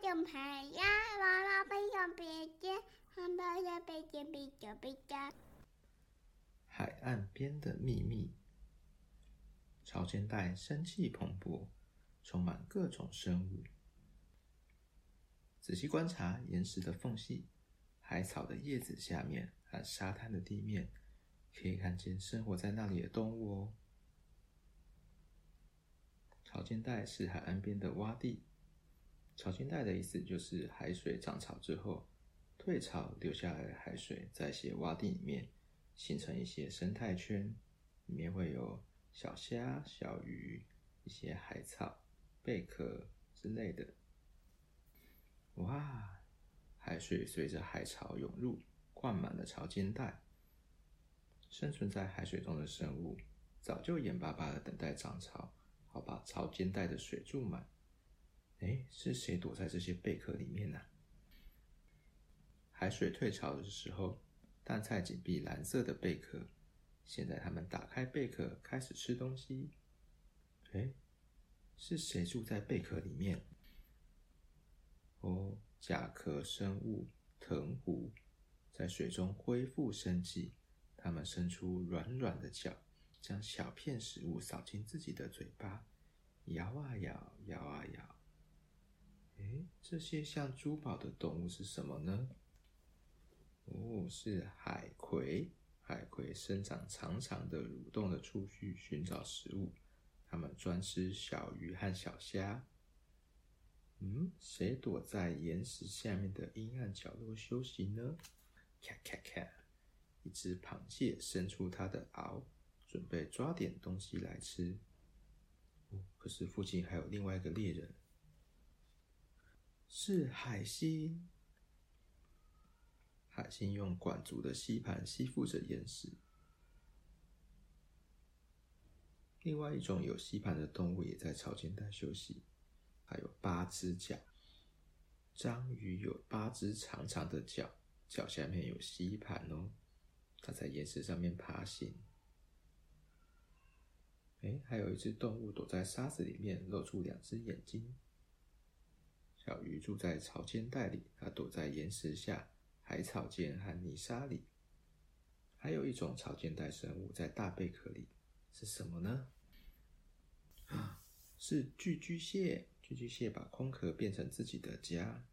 海呀，娃娃背上背肩，汉堡的背肩背着背着。海岸边的秘密。潮间带生气蓬勃，充满各种生物。仔细观察岩石的缝隙、海草的叶子下面和沙滩的地面，可以看见生活在那里的动物哦。潮间带是海岸边的洼地。潮间带的意思就是海水涨潮之后，退潮留下来的海水在一些洼地里面形成一些生态圈，里面会有小虾、小鱼、一些海草、贝壳之类的。哇！海水随着海潮涌入，灌满了潮间带。生存在海水中的生物早就眼巴巴的等待涨潮。好，把潮间带的水注满。哎，是谁躲在这些贝壳里面呢？海水退潮的时候，淡菜紧闭蓝色的贝壳。现在他们打开贝壳，开始吃东西。哎，是谁住在贝壳里面？哦，甲壳生物藤壶在水中恢复生机，它们伸出软软的脚。将小片食物扫进自己的嘴巴，摇啊摇，摇啊。这些像珠宝的动物是什么呢？哦，是海葵。海葵生长长长的蠕动的触须，寻找食物。它们专吃小鱼和小虾。嗯，谁躲在岩石下面的阴暗角落休息呢？咔咔咔！一只螃蟹伸出它的螯。准备抓点东西来吃，哦，可是附近还有另外一个猎人，是海星。海星用管足的吸盘吸附着岩石。另外一种有吸盘的动物也在潮间带休息，还有八只脚。章鱼有八只长长的脚，脚下面有吸盘哦，它在岩石上面爬行。哎，还有一只动物躲在沙子里面，露出两只眼睛。小鱼住在潮间带里，它躲在岩石下、海草间和泥沙里。还有一种潮间带生物在大贝壳里，是什么呢？啊，是寄居蟹。寄居蟹把空壳变成自己的家。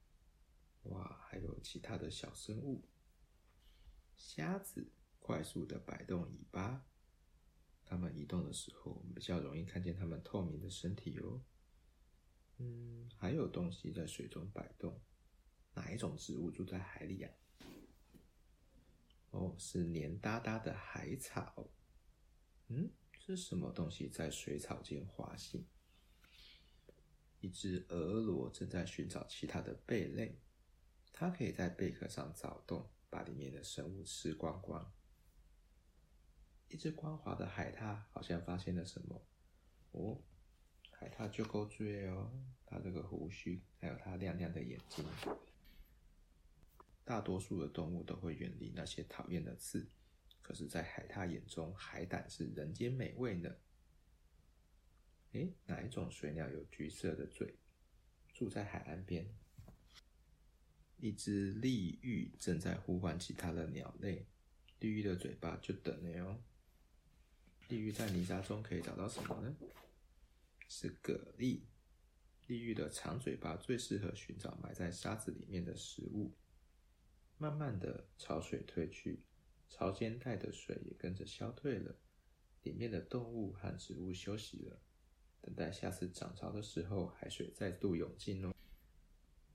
哇，还有其他的小生物。虾子快速的摆动尾巴。它们移动的时候，比较容易看见它们透明的身体哦。嗯，还有东西在水中摆动。哪一种植物住在海里呀？哦，是黏哒哒的海草。嗯，是什么东西在水草间滑行？一只蛾螺正在寻找其他的贝类。它可以在贝壳上凿洞，把里面的生物吃光光。一只光滑的海獭好像发现了什么哦，海獭就够醉哦，它这个胡须，还有它亮亮的眼睛。大多数的动物都会远离那些讨厌的刺，可是，在海獭眼中，海胆是人间美味呢。诶，哪一种水鸟有橘色的嘴，住在海岸边？一只丽玉正在呼唤其他的鸟类，丽玉的嘴巴就等了哟。丽玉在泥沙中可以找到什么呢？是蛤蜊。丽玉的长嘴巴最适合寻找埋在沙子里面的食物。慢慢的，潮水退去，潮间带的水也跟着消退了，里面的动物和植物休息了，等待下次涨潮的时候，海水再度涌进哦。